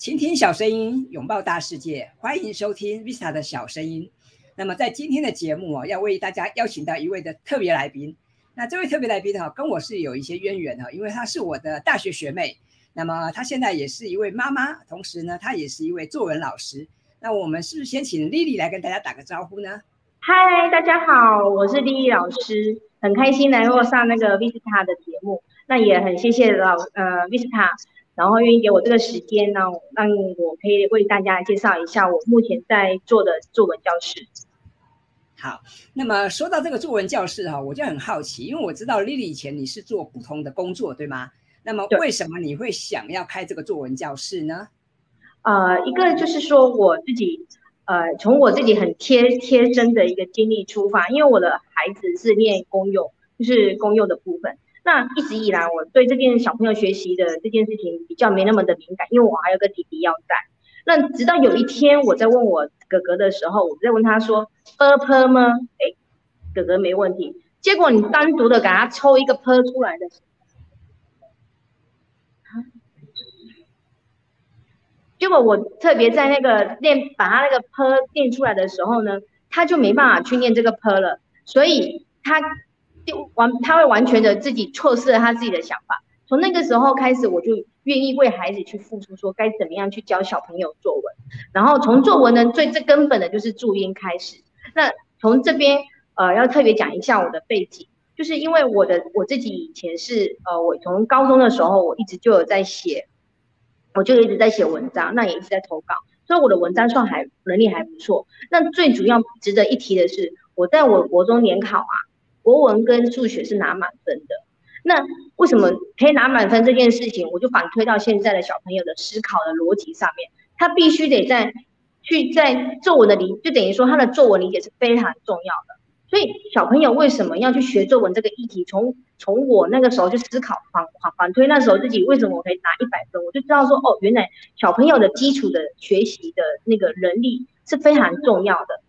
倾听小声音，拥抱大世界，欢迎收听 Vista 的小声音。那么在今天的节目哦，要为大家邀请到一位的特别来宾。那这位特别来宾哈，跟我是有一些渊源哈，因为她是我的大学学妹。那么她现在也是一位妈妈，同时呢，她也是一位作文老师。那我们是不是先请 Lily 来跟大家打个招呼呢？嗨，大家好，我是 Lily 老师，很开心能够上那个 Vista 的节目。那也很谢谢老呃 Vista。然后愿意给我这个时间呢，让我可以为大家介绍一下我目前在做的作文教室。好，那么说到这个作文教室哈，我就很好奇，因为我知道 Lily 以前你是做不同的工作，对吗？那么为什么你会想要开这个作文教室呢？呃，一个就是说我自己，呃，从我自己很贴贴身的一个经历出发，因为我的孩子是念公幼，就是公幼的部分。那一直以来，我对这件小朋友学习的这件事情比较没那么的敏感，因为我还有个弟弟要在。那直到有一天，我在问我哥哥的时候，我在问他说：“p p 吗？”哎，哥哥没问题。结果你单独的给他抽一个 p 出来的，结果我特别在那个练把他那个 p 练出来的时候呢，他就没办法去念这个 p 了，所以他。就完，他会完全的自己错失了他自己的想法。从那个时候开始，我就愿意为孩子去付出，说该怎么样去教小朋友作文。然后从作文呢，最最根本的就是注音开始。那从这边呃，要特别讲一下我的背景，就是因为我的我自己以前是呃，我从高中的时候，我一直就有在写，我就一直在写文章，那也一直在投稿，所以我的文章算还能力还不错。那最主要值得一提的是，我在我国中联考啊。国文跟数学是拿满分的，那为什么可以拿满分这件事情，我就反推到现在的小朋友的思考的逻辑上面，他必须得在去在作文的理，就等于说他的作文理解是非常重要的。所以小朋友为什么要去学作文这个议题？从从我那个时候就思考反反反推那时候自己为什么我可以拿一百分，我就知道说哦，原来小朋友的基础的学习的那个能力是非常重要的。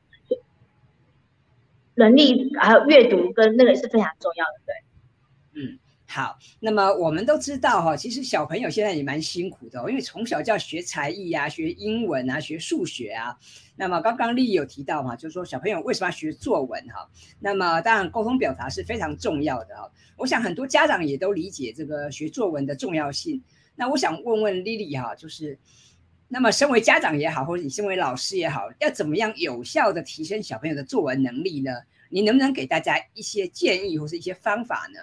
能力还有阅读跟那个是非常重要的，对，嗯，好，那么我们都知道哈，其实小朋友现在也蛮辛苦的，因为从小就要学才艺啊，学英文啊，学数学啊。那么刚刚丽有提到嘛，就是说小朋友为什么要学作文哈？那么当然沟通表达是非常重要的哈。我想很多家长也都理解这个学作文的重要性。那我想问问丽丽哈，就是。那么，身为家长也好，或者你身为老师也好，要怎么样有效的提升小朋友的作文能力呢？你能不能给大家一些建议或是一些方法呢？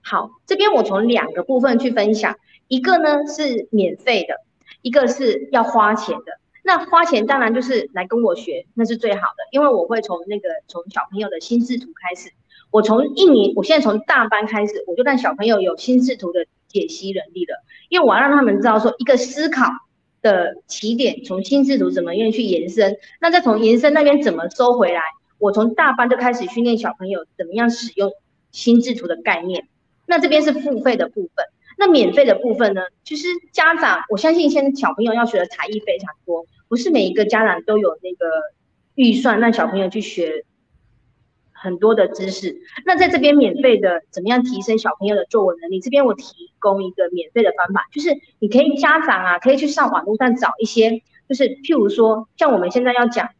好，这边我从两个部分去分享，一个呢是免费的，一个是要花钱的。那花钱当然就是来跟我学，那是最好的，因为我会从那个从小朋友的心智图开始，我从一年，我现在从大班开始，我就让小朋友有心智图的解析能力了，因为我要让他们知道说一个思考。的起点从心智图怎么样去延伸？那再从延伸那边怎么收回来？我从大班就开始训练小朋友怎么样使用心智图的概念。那这边是付费的部分，那免费的部分呢？其实家长，我相信现在小朋友要学的才艺非常多，不是每一个家长都有那个预算让小朋友去学。很多的知识，那在这边免费的，怎么样提升小朋友的作文能力？这边我提供一个免费的方法，就是你可以家长啊，可以去上网络上找一些，就是譬如说，像我们现在要讲，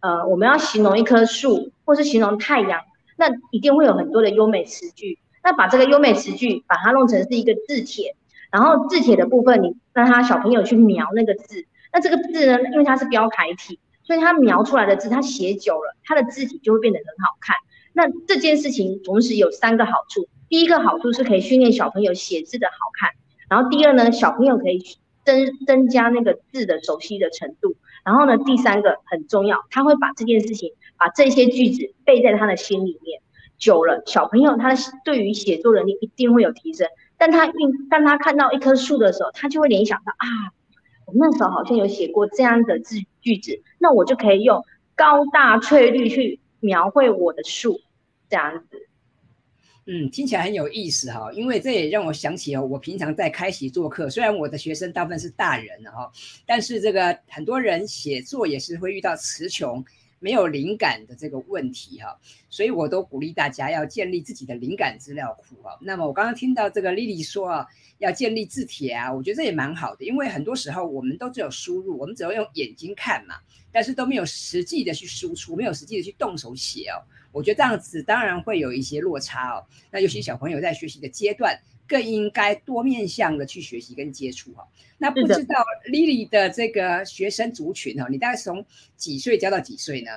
呃，我们要形容一棵树，或是形容太阳，那一定会有很多的优美词句。那把这个优美词句，把它弄成是一个字帖，然后字帖的部分，你让他小朋友去描那个字，那这个字呢，因为它是标楷体。所以他描出来的字，他写久了，他的字体就会变得很好看。那这件事情同时有三个好处：第一个好处是可以训练小朋友写字的好看；然后第二呢，小朋友可以增增加那个字的熟悉的程度；然后呢，第三个很重要，他会把这件事情，把这些句子背在他的心里面。久了，小朋友他的对于写作能力一定会有提升。但他运，当他看到一棵树的时候，他就会联想到啊。我那时候好像有写过这样的字句子，那我就可以用高大翠绿去描绘我的树，这样子。嗯，听起来很有意思哈，因为这也让我想起哦，我平常在开席做客，虽然我的学生大部分是大人哈，但是这个很多人写作也是会遇到词穷，没有灵感的这个问题哈，所以我都鼓励大家要建立自己的灵感资料库啊。那么我刚刚听到这个 Lily 说啊，要建立字帖啊，我觉得这也蛮好的，因为很多时候我们都只有输入，我们只要用眼睛看嘛，但是都没有实际的去输出，没有实际的去动手写哦。我觉得这样子当然会有一些落差哦。那尤其小朋友在学习的阶段。更应该多面向的去学习跟接触哈。那不知道 Lily 的这个学生族群哦，你大概是从几岁教到几岁呢？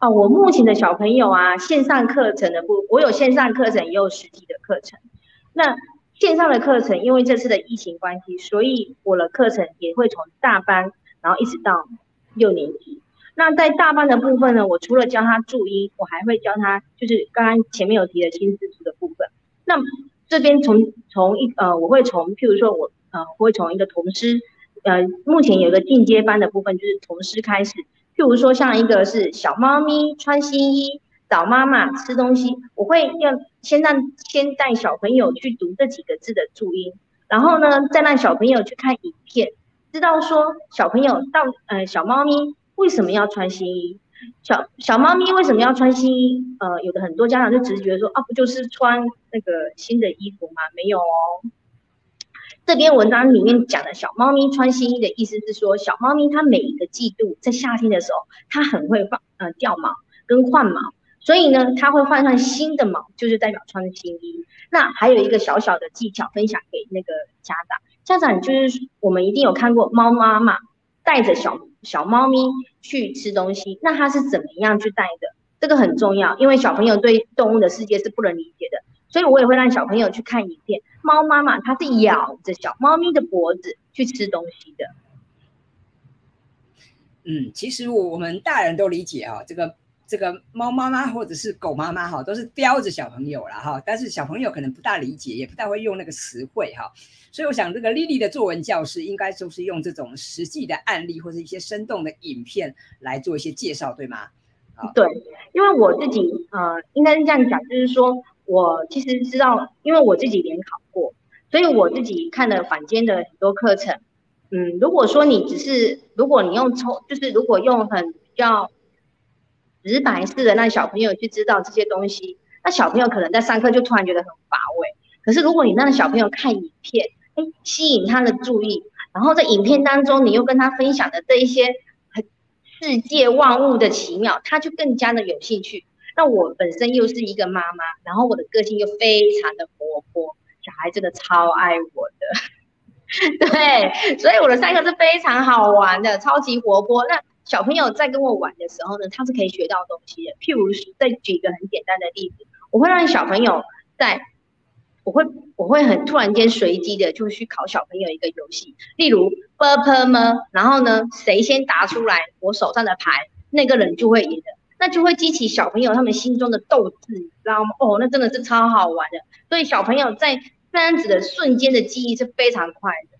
哦，我目前的小朋友啊，线上课程的部，我有线上课程也有实体的课程。那线上的课程，因为这次的疫情关系，所以我的课程也会从大班，然后一直到六年级。那在大班的部分呢，我除了教他注音，我还会教他就是刚刚前面有提的新字词的部分。那这边从从一呃，我会从譬如说我呃，我会从一个童诗，呃，目前有个进阶班的部分就是童诗开始。譬如说像一个是小猫咪穿新衣找妈妈吃东西，我会要先让先带小朋友去读这几个字的注音，然后呢再让小朋友去看影片，知道说小朋友到呃小猫咪为什么要穿新衣。小小猫咪为什么要穿新衣？呃，有的很多家长就直觉说啊，不就是穿那个新的衣服吗？没有哦。这篇文章里面讲的小猫咪穿新衣的意思是说，小猫咪它每一个季度在夏天的时候，它很会放呃掉毛跟换毛，所以呢，它会换上新的毛，就是代表穿新衣。那还有一个小小的技巧分享给那个家长，家长就是我们一定有看过猫妈妈带着小。小猫咪去吃东西，那它是怎么样去带的？这个很重要，因为小朋友对动物的世界是不能理解的，所以我也会让小朋友去看影片。猫妈妈它是咬着小猫咪的脖子去吃东西的。嗯，其实我们大人都理解啊，这个。这个猫妈妈或者是狗妈妈哈，都是叼着小朋友了哈，但是小朋友可能不大理解，也不大会用那个词汇哈，所以我想这个丽丽的作文教室应该就是用这种实际的案例或者一些生动的影片来做一些介绍，对吗？对，因为我自己呃，应该是这样讲，就是说我其实知道，因为我自己联考过，所以我自己看了坊间的很多课程，嗯，如果说你只是如果你用抽，就是如果用很比较。直白式的让小朋友去知道这些东西，那小朋友可能在上课就突然觉得很乏味。可是如果你让小朋友看影片，哎，吸引他的注意，然后在影片当中你又跟他分享的这一些很世界万物的奇妙，他就更加的有兴趣。那我本身又是一个妈妈，然后我的个性又非常的活泼，小孩真的超爱我的，对，所以我的上课是非常好玩的，超级活泼。那小朋友在跟我玩的时候呢，他是可以学到东西的。譬如，再举一个很简单的例子，我会让小朋友在，我会我会很突然间随机的就去考小朋友一个游戏，例如 “purple” 吗？然后呢，谁先答出来我手上的牌，那个人就会赢的，那就会激起小朋友他们心中的斗志，知道吗？哦，那真的是超好玩的。所以小朋友在这样子的瞬间的记忆是非常快的。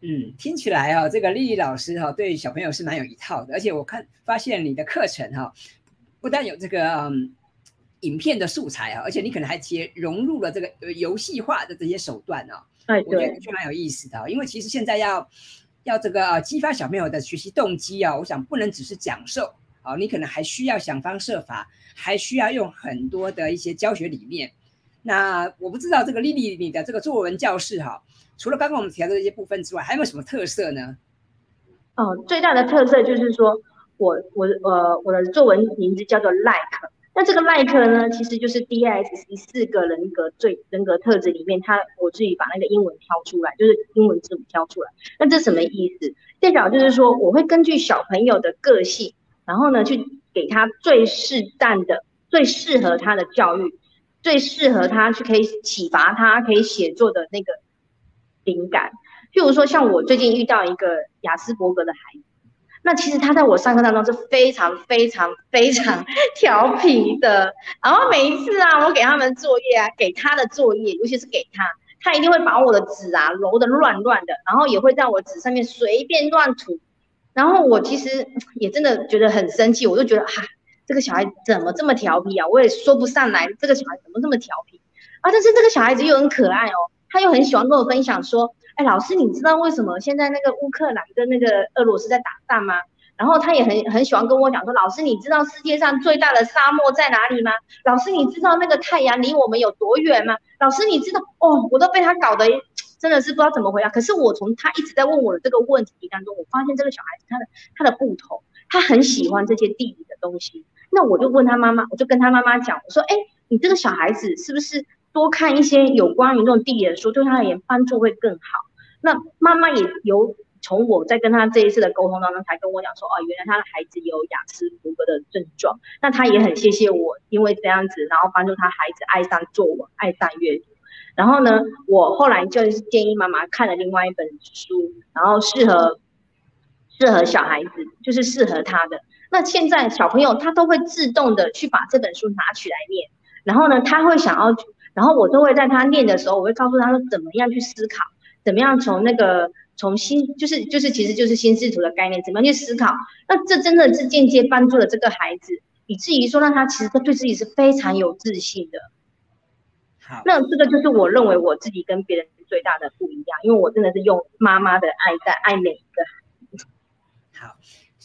嗯，听起来啊，这个丽丽老师哈对小朋友是蛮有一套的，而且我看发现你的课程哈，不但有这个嗯影片的素材啊，而且你可能还接融入了这个游戏化的这些手段啊，哎，我觉得就蛮有意思的，因为其实现在要要这个激发小朋友的学习动机啊，我想不能只是讲授啊，你可能还需要想方设法，还需要用很多的一些教学理念。那我不知道这个丽丽你的这个作文教室哈。除了刚刚我们提到的这些部分之外，还有没有什么特色呢？哦，最大的特色就是说，我我呃我的作文名字叫做 Like，那这个 Like 呢，其实就是 DISC 四个人格最人格特质里面，它我自己把那个英文挑出来，就是英文字母挑出来。那这什么意思？代表就是说，我会根据小朋友的个性，然后呢，去给他最适当的、最适合他的教育，最适合他去可以启发他可以写作的那个。灵感，譬如说，像我最近遇到一个雅斯伯格的孩子，那其实他在我上课当中是非常非常非常 调皮的。然后每一次啊，我给他们作业啊，给他的作业，尤其是给他，他一定会把我的纸啊揉得乱乱的，然后也会在我纸上面随便乱涂。然后我其实也真的觉得很生气，我就觉得哈，这个小孩怎么这么调皮啊？我也说不上来，这个小孩怎么这么调皮啊？但是这个小孩子又很可爱哦。他又很喜欢跟我分享说：“哎，老师，你知道为什么现在那个乌克兰跟那个俄罗斯在打仗吗？然后他也很很喜欢跟我讲说，老师，你知道世界上最大的沙漠在哪里吗？老师，你知道那个太阳离我们有多远吗？老师，你知道哦，我都被他搞得真的是不知道怎么回答。可是我从他一直在问我的这个问题当中，我发现这个小孩子他的他的不同，他很喜欢这些地理的东西。那我就问他妈妈，我就跟他妈妈讲，我说，哎，你这个小孩子是不是多看一些有关于那种地理的书，对他而言帮助会更好？那妈妈也有。从我在跟他这一次的沟通当中，才跟我讲说，哦，原来他的孩子有雅思福格的症状。那他也很谢谢我，因为这样子，然后帮助他孩子爱上作文，爱上阅读。然后呢，我后来就建议妈妈看了另外一本书，然后适合适合小孩子，就是适合他的。那现在小朋友他都会自动的去把这本书拿起来念，然后呢，他会想要，然后我都会在他念的时候，我会告诉他说怎么样去思考，怎么样从那个。从心就是就是其实就是心智图的概念，怎么样去思考？那这真的是间接帮助了这个孩子，以至于说让他其实他对自己是非常有自信的。好，那这个就是我认为我自己跟别人最大的不一样，因为我真的是用妈妈的爱在爱每一个孩子。好。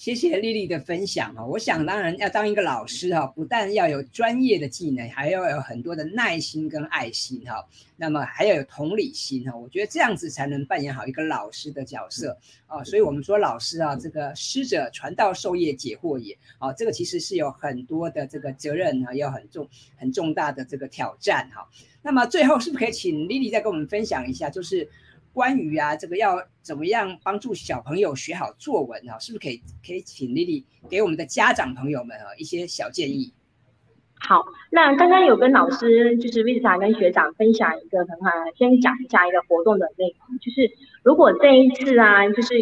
谢谢丽丽的分享哈，我想当然要当一个老师哈，不但要有专业的技能，还要有很多的耐心跟爱心哈，那么还要有同理心哈，我觉得这样子才能扮演好一个老师的角色啊。所以我们说老师啊，这个师者传道授业解惑也啊，这个其实是有很多的这个责任啊，要很重很重大的这个挑战哈。那么最后是不是可以请丽丽再跟我们分享一下，就是？关于啊，这个要怎么样帮助小朋友学好作文啊？是不是可以可以请丽丽给我们的家长朋友们啊一些小建议？好，那刚刚有跟老师就是 Visa 跟学长分享一个很好，先讲一下一个活动的内容，就是如果这一次啊，就是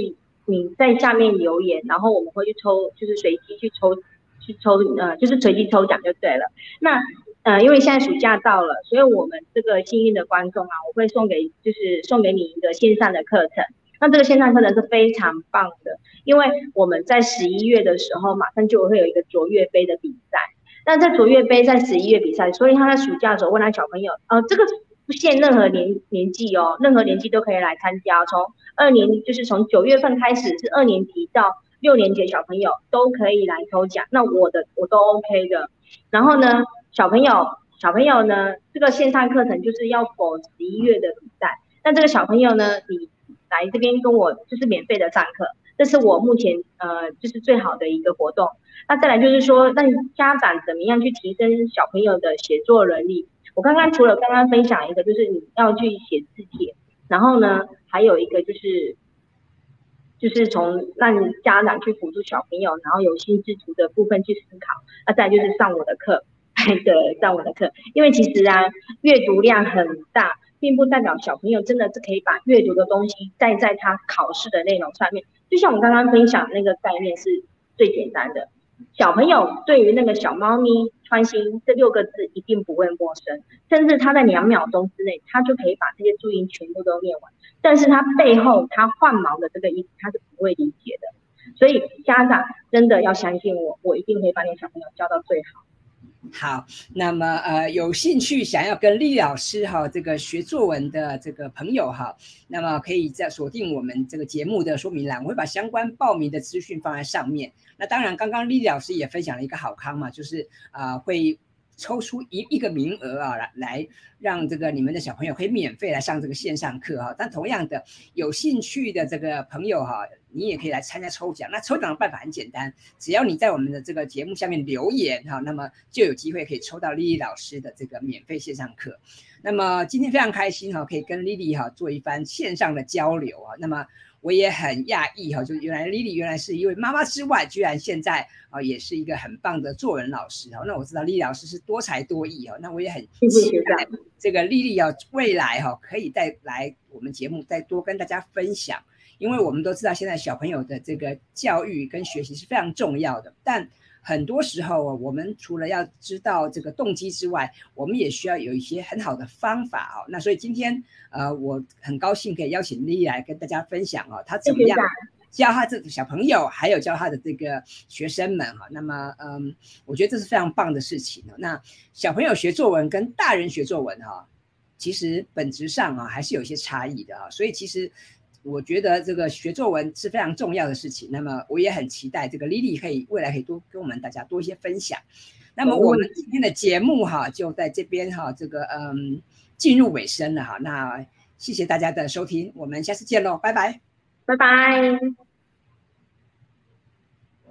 你在下面留言，然后我们会去抽，就是随机去抽去抽呃，就是随机抽奖就对了。那呃，因为现在暑假到了，所以我们这个幸运的观众啊，我会送给就是送给你一个线上的课程。那这个线上课程是非常棒的，因为我们在十一月的时候，马上就会有一个卓越杯的比赛。那在卓越杯在十一月比赛，所以他在暑假的时候问他小朋友，呃，这个不限任何年年纪哦，任何年纪都可以来参加。从二年就是从九月份开始，是二年级到六年级小朋友都可以来抽奖。那我的我都 OK 的。然后呢？小朋友，小朋友呢？这个线上课程就是要否十一月的比赛。那这个小朋友呢？你来这边跟我就是免费的上课，这是我目前呃就是最好的一个活动。那再来就是说，那家长怎么样去提升小朋友的写作能力？我刚刚除了刚刚分享一个，就是你要去写字帖，然后呢，还有一个就是就是从让家长去辅助小朋友，然后有心智图的部分去思考。那再就是上我的课。对上我的课，因为其实啊，阅读量很大，并不代表小朋友真的是可以把阅读的东西带在他考试的内容上面。就像我刚刚分享那个概念是最简单的，小朋友对于那个小猫咪穿心这六个字一定不会陌生，甚至他在两秒钟之内，他就可以把这些注音全部都念完。但是他背后他换毛的这个意思，他是不会理解的。所以家长真的要相信我，我一定会把你小朋友教到最好。好，那么呃，有兴趣想要跟丽丽老师哈这个学作文的这个朋友哈，那么可以在锁定我们这个节目的说明栏，我会把相关报名的资讯放在上面。那当然，刚刚丽老师也分享了一个好康嘛，就是啊会。抽出一一个名额啊，来来让这个你们的小朋友可以免费来上这个线上课哈。但同样的，有兴趣的这个朋友哈，你也可以来参加抽奖。那抽奖的办法很简单，只要你在我们的这个节目下面留言哈，那么就有机会可以抽到丽丽老师的这个免费线上课。那么今天非常开心哈，可以跟丽丽哈做一番线上的交流啊。那么。我也很讶异哈，就原来 Lily 原来是一位妈妈之外，居然现在啊也是一个很棒的作文老师哦。那我知道 Lily 老师是多才多艺哦，那我也很期待这个 Lily 要未来哈可以再来我们节目再多跟大家分享，因为我们都知道现在小朋友的这个教育跟学习是非常重要的，但。很多时候，我们除了要知道这个动机之外，我们也需要有一些很好的方法哦。那所以今天，呃，我很高兴可以邀请丽丽来跟大家分享哦，她怎么样教她这个小朋友，还有教她的这个学生们哈。那么，嗯，我觉得这是非常棒的事情哦。那小朋友学作文跟大人学作文哈，其实本质上啊还是有一些差异的啊。所以其实。我觉得这个学作文是非常重要的事情。那么我也很期待这个 Lily 可以未来可以多跟我们大家多一些分享。那么我们今天的节目哈就在这边哈，这个嗯进入尾声了哈。那谢谢大家的收听，我们下次见喽，拜拜，拜拜。